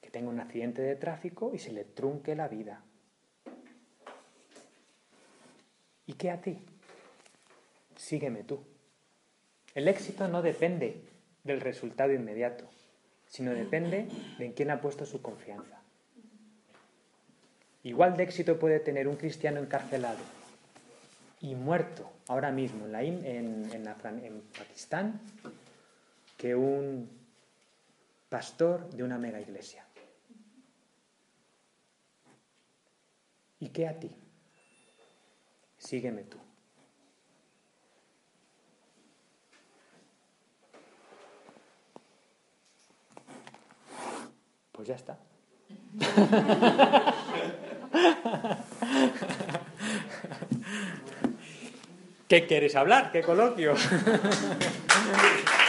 que tenga un accidente de tráfico y se le trunque la vida. ¿Y qué a ti? Sígueme tú. El éxito no depende del resultado inmediato, sino depende de en quién ha puesto su confianza. Igual de éxito puede tener un cristiano encarcelado y muerto ahora mismo en, la, en, en, la, en Pakistán que un pastor de una mega iglesia. ¿Y qué a ti? Sígueme tú. Pues ya está. ¿Qué quieres hablar? ¿Qué coloquio?